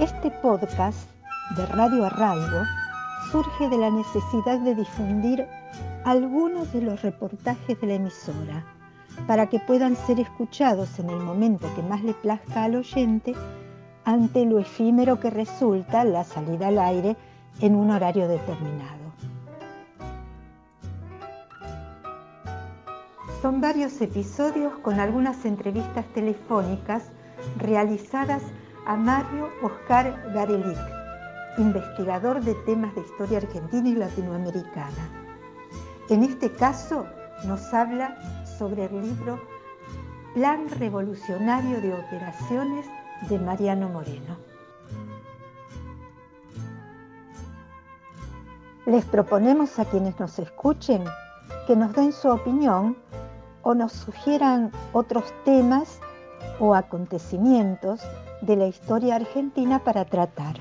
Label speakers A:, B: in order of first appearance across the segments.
A: Este podcast de Radio Arraigo surge de la necesidad de difundir algunos de los reportajes de la emisora para que puedan ser escuchados en el momento que más le plazca al oyente ante lo efímero que resulta la salida al aire en un horario determinado. Son varios episodios con algunas entrevistas telefónicas realizadas a Mario Oscar Garelic, investigador de temas de historia argentina y latinoamericana. En este caso nos habla sobre el libro Plan Revolucionario de Operaciones de Mariano Moreno. Les proponemos a quienes nos escuchen que nos den su opinión o nos sugieran otros temas o acontecimientos de la historia argentina para tratar.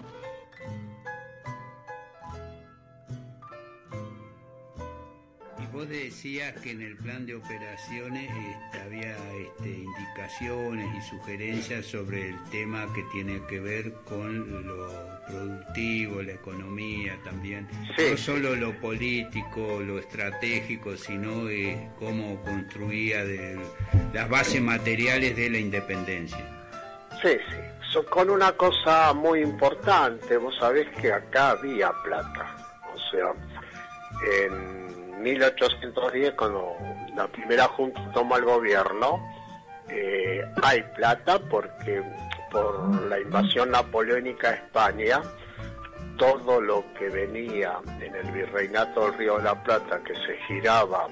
B: Vos decías que en el plan de operaciones este, había este, indicaciones y sugerencias sobre el tema que tiene que ver con lo productivo, la economía también. No solo lo político, lo estratégico, sino eh, cómo construía las bases materiales de la independencia.
C: Sí, sí. con una cosa muy importante, vos sabés que acá había plata. O sea, en 1810, cuando la primera junta toma el gobierno, eh, hay plata porque por la invasión napoleónica a España, todo lo que venía en el virreinato del Río de la Plata que se giraba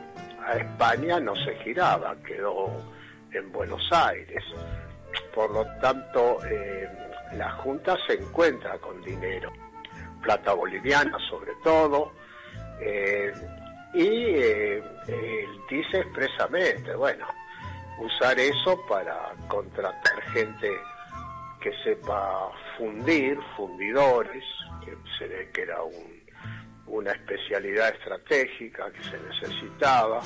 C: a España no se giraba, quedó en Buenos Aires. Por lo tanto, eh, la Junta se encuentra con dinero, plata boliviana sobre todo, eh, y eh, dice expresamente, bueno, usar eso para contratar gente que sepa fundir, fundidores, que se ve que era una especialidad estratégica que se necesitaba,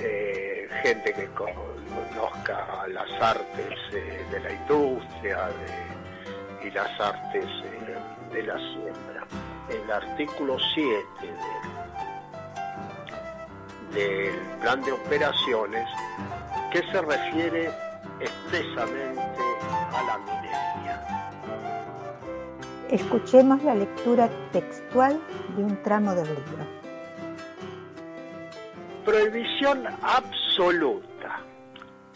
C: eh, gente que conozca las artes eh, de la industria y las artes de la siembra. El artículo 7 del plan de operaciones que se refiere expresamente a la minería.
A: Escuchemos la lectura textual de un tramo del libro.
C: Prohibición absoluta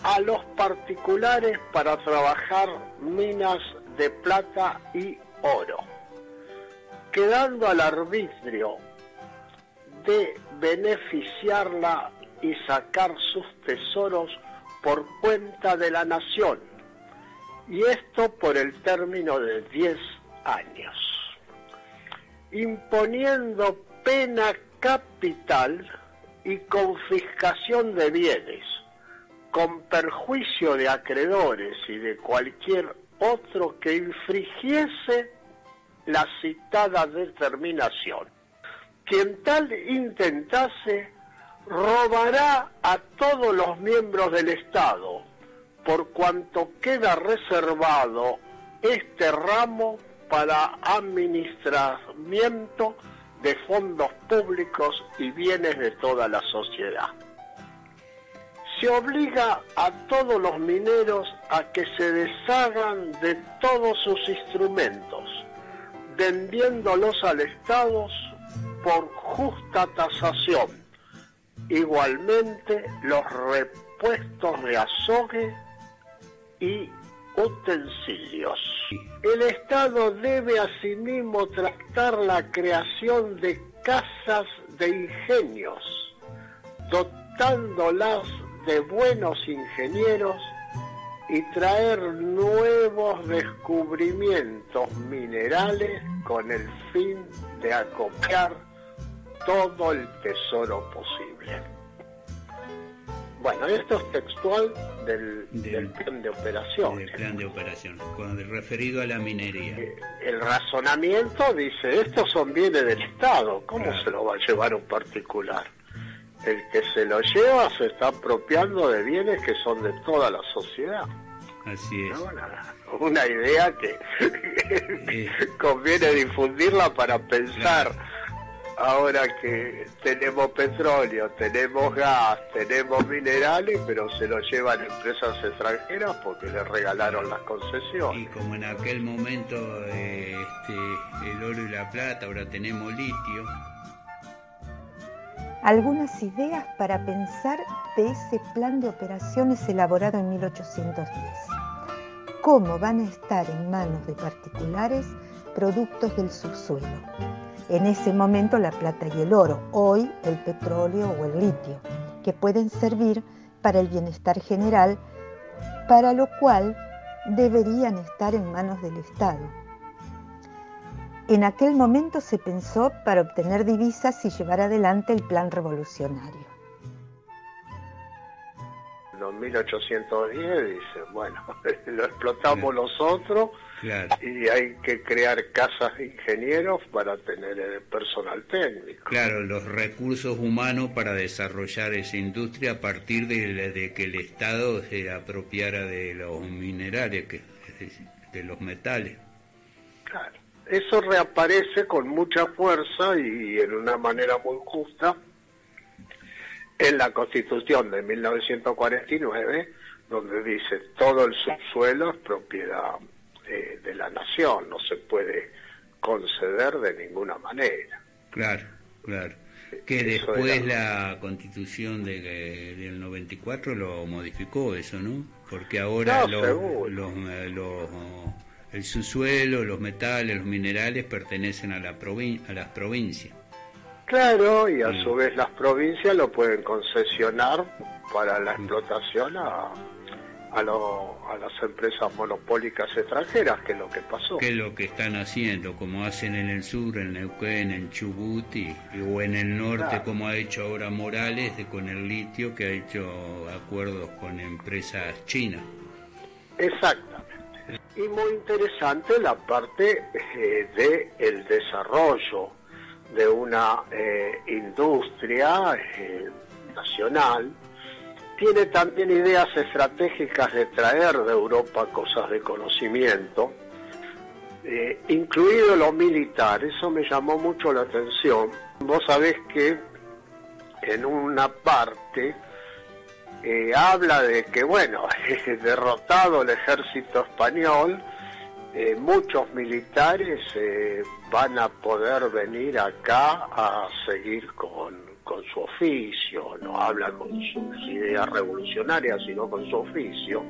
C: a los particulares para trabajar minas de plata y oro, quedando al arbitrio de beneficiarla y sacar sus tesoros por cuenta de la nación, y esto por el término de 10 años, imponiendo pena capital y confiscación de bienes, con perjuicio de acreedores y de cualquier otro que infringiese la citada determinación. Quien tal intentase robará a todos los miembros del Estado, por cuanto queda reservado este ramo para administramiento de fondos públicos y bienes de toda la sociedad. Se obliga a todos los mineros a que se deshagan de todos sus instrumentos, vendiéndolos al Estado por justa tasación. Igualmente los repuestos de azogue y utensilios. El Estado debe asimismo tratar la creación de casas de ingenios, dotándolas de buenos ingenieros y traer nuevos descubrimientos minerales con el fin de acopiar todo el tesoro posible. Bueno, esto es textual del, plan de operación.
B: Del plan de operación, referido a la minería.
C: Eh, el razonamiento dice, estos son bienes del Estado, ¿cómo se lo va a llevar un particular? El que se lo lleva se está apropiando de bienes que son de toda la sociedad.
B: Así es.
C: Una, idea que eh. conviene difundirla para pensar. Ahora que tenemos petróleo, tenemos gas, tenemos minerales, pero se lo llevan empresas extranjeras porque les regalaron las concesiones.
B: Y como en aquel momento eh, este, el oro y la plata, ahora tenemos litio.
A: Algunas ideas para pensar de ese plan de operaciones elaborado en 1810. ¿Cómo van a estar en manos de particulares productos del subsuelo? En ese momento la plata y el oro, hoy el petróleo o el litio, que pueden servir para el bienestar general, para lo cual deberían estar en manos del Estado. En aquel momento se pensó para obtener divisas y llevar adelante el plan revolucionario.
C: En 1810 dice, bueno, lo explotamos nosotros y hay que crear casas de ingenieros para tener el personal técnico.
B: Claro, los recursos humanos para desarrollar esa industria a partir de, que el Estado se apropiara de los minerales, que, de los metales.
C: Claro, eso reaparece con mucha fuerza y en una manera muy justa en la Constitución de 1949, donde dice todo el subsuelo es propiedad eh, de la nación, no se puede conceder de ninguna manera.
B: Claro, claro. Que después la constitución de, del 94 lo modificó eso, ¿no? Porque ahora los, eh, los, el subsuelo, los metales, los minerales pertenecen a, la a las provincias.
C: Claro, y a su vez las provincias lo pueden concesionar para la explotación a, a, a las empresas monopólicas extranjeras, que es lo que pasó.
B: Que es lo que están haciendo, como hacen en el sur, en Neuquén, en Chubut y, o en el norte, como ha hecho ahora Morales de, con el litio, que ha hecho acuerdos con empresas chinas.
C: Exactamente. Y muy interesante la parte eh, de el desarrollo de una eh, industria eh, nacional tiene también ideas estratégicas de traer de Europa cosas de conocimiento, eh, incluido lo militar. Eso me llamó mucho la atención. Vos sabés que en una parte habla de que, bueno, derrotado el ejército español, eh, muchos militares van a poder venir acá a seguir con con su oficio, no hablan con sus ideas revolucionarias, sino con su oficio.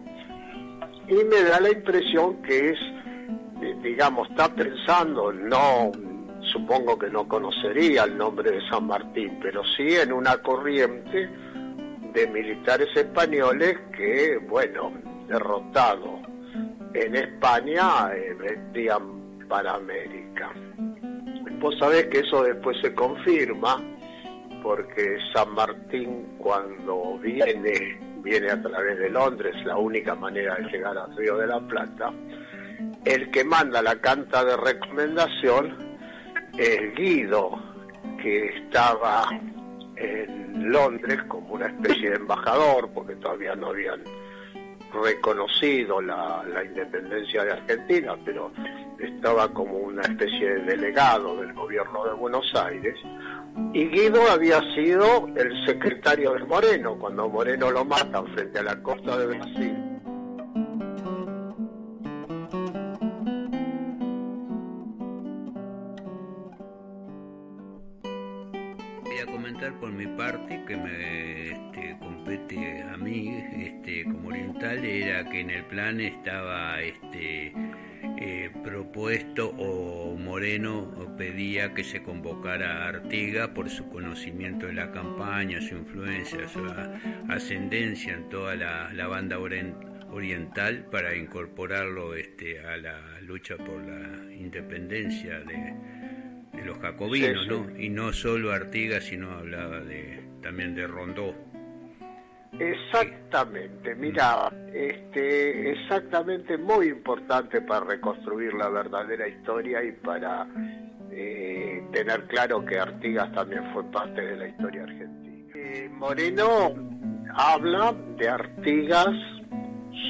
C: Y me da la impresión que es, eh, digamos, está pensando, no, supongo que no conocería el nombre de San Martín, pero sí en una corriente de militares españoles que, bueno, derrotado en España, eh, vendían para América. Vos sabés que eso después se confirma porque San Martín cuando viene, viene a través de Londres, la única manera de llegar al Río de la Plata, el que manda la carta de recomendación es Guido, que estaba en Londres como una especie de embajador, porque todavía no habían reconocido la, independencia de Argentina, pero estaba como una especie de delegado del gobierno de Buenos Aires, y Guido había sido el secretario de Moreno cuando Moreno lo matan frente a la costa de Brasil.
B: Parte que me este, compete a mí este, como oriental era que en el plan estaba este, eh, propuesto o Moreno pedía que se convocara a Artiga por su conocimiento de la campaña, su influencia, su ascendencia en toda la, banda oriental para incorporarlo este, a la lucha por la independencia de, los jacobinos, ¿no? Y no solo Artigas, sino hablaba de, también de Rondó.
C: Exactamente, mira, este, exactamente muy importante para reconstruir la verdadera historia y para eh, tener claro que Artigas también fue parte de la historia argentina. Eh, Moreno habla de Artigas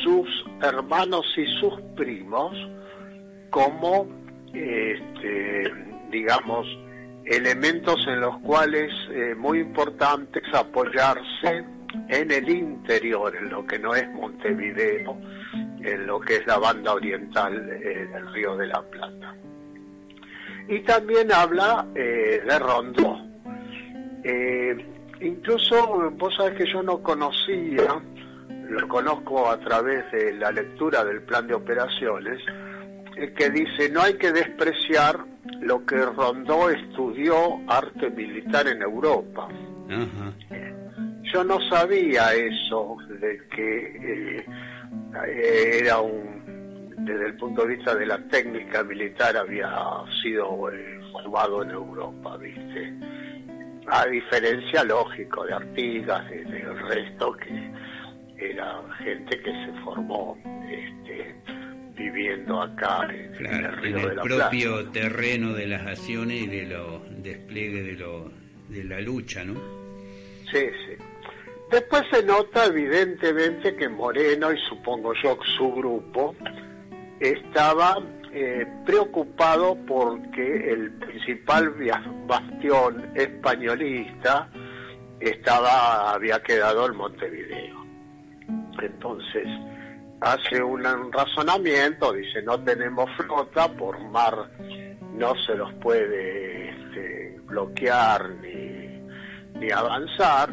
C: sus hermanos y sus primos como, este, digamos, elementos en los cuales eh, muy importante apoyarse en el interior, en lo que no es Montevideo, en lo que es la banda oriental eh, del Río de la Plata. Y también habla eh, de Rondó. incluso, vos sabés que yo no conocía, lo conozco a través de la lectura del plan de operaciones, que dice no hay que despreciar lo que Rondó estudió arte militar en Europa. Yo no sabía eso, de que eh, era un, desde el punto de vista de la técnica militar, había sido eh, formado en Europa, ¿viste? A diferencia, lógico, de Artigas, del resto, que era gente que se formó este, viviendo acá en, el río
B: en
C: el
B: propio terreno de las acciones y de los despliegue de, lo, de la lucha, ¿no?
C: Sí, sí. Después se nota evidentemente que Moreno y supongo yo su grupo estaba eh, preocupado porque el principal bastión españolista estaba había quedado en Montevideo. Entonces, hace un razonamiento, dice, no tenemos flota, por mar no se los puede este, bloquear ni, avanzar,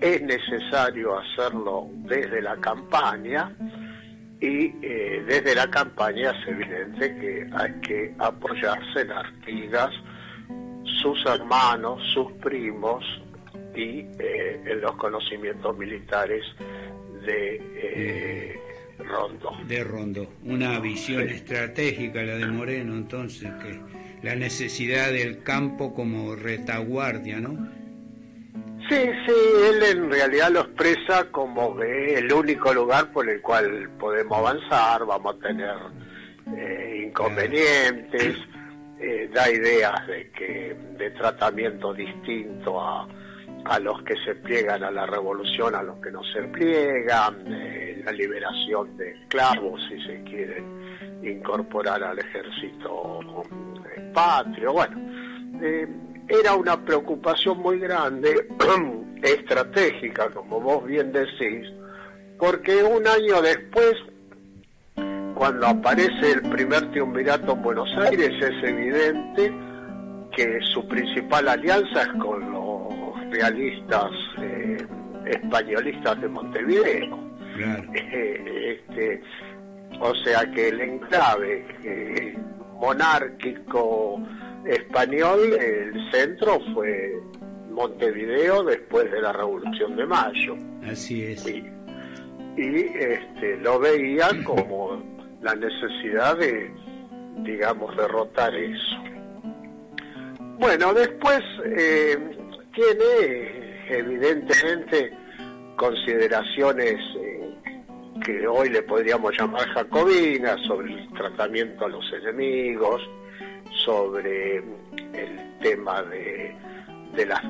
C: es necesario hacerlo desde la campaña y eh, desde la campaña es evidente que hay que apoyarse en Artigas, sus hermanos, sus primos y eh, en los conocimientos militares de eh, Rondo.
B: De Rondo. Una visión estratégica la de Moreno, entonces, que la necesidad del campo como retaguardia, ¿no?
C: Sí, sí, él en realidad lo expresa como que el único lugar por el cual podemos avanzar, vamos a tener eh, inconvenientes, eh, da ideas de que de tratamiento distinto a, a los que se pliegan a la revolución, a los que no se pliegan, eh, la liberación de esclavos, si se quiere incorporar al ejército eh, patrio. Bueno, eh, era una preocupación muy grande, estratégica, como vos bien decís, porque un año después, cuando aparece el primer triunvirato en Buenos Aires, es evidente que su principal alianza es con realistas eh, españolistas de Montevideo. Eh, este, o sea que el enclave eh, monárquico español, el centro fue Montevideo después de la Revolución de Mayo.
B: Así es.
C: Y, este, lo veía como la necesidad de, digamos, derrotar eso. Bueno, después eh, tiene evidentemente consideraciones eh, que hoy le podríamos llamar jacobinas sobre el tratamiento a los enemigos, sobre el tema de, de, las,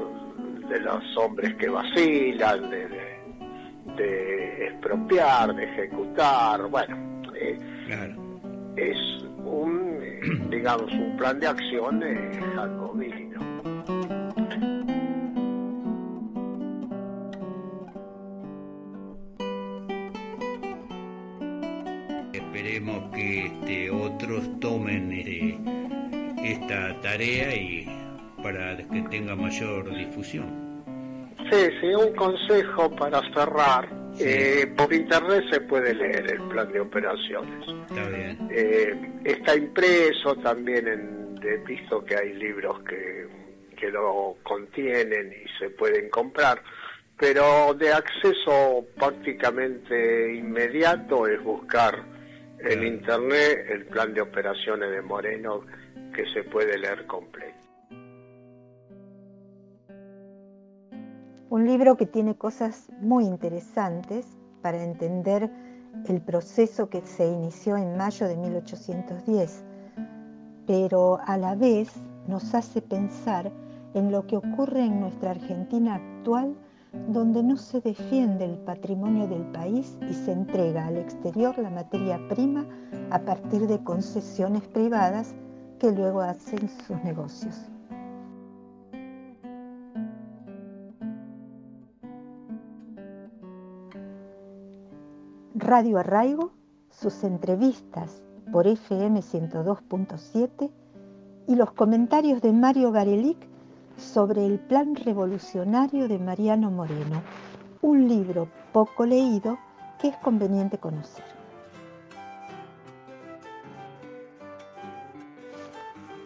C: de los hombres que vacilan, de, expropiar, de ejecutar, bueno, eh, es un, eh, digamos, un plan de acción jacobino.
B: Esperemos que este, otros tomen este, esta tarea y para que tenga mayor difusión.
C: Sí, sí, un consejo para cerrar. Eh, por internet se puede leer el plan de operaciones.
B: Está bien.
C: Eh, está impreso también, en, he visto que hay libros que, que lo contienen y se pueden comprar pero de acceso prácticamente inmediato es buscar en internet el plan de operaciones de Moreno que se puede leer completo.
A: Un libro que tiene cosas muy interesantes para entender el proceso que se inició en mayo de 1810, pero a la vez nos hace pensar en lo que ocurre en nuestra Argentina actual donde no se defiende el patrimonio del país y se entrega al exterior la materia prima a partir de concesiones privadas que luego hacen sus negocios. Radio Arraigo, sus entrevistas por FM 102.7 y los comentarios de Mario Garelic sobre el plan revolucionario de Mariano Moreno, un libro poco leído que es conveniente conocer.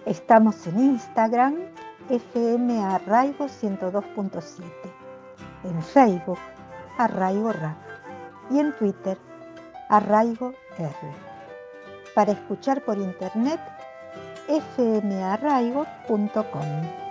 A: Estamos en Instagram, FM Arraigo 102.7, en Facebook, Arraigo Rap y en Twitter, Arraigo R. Para escuchar por internet, fmarraigo.com.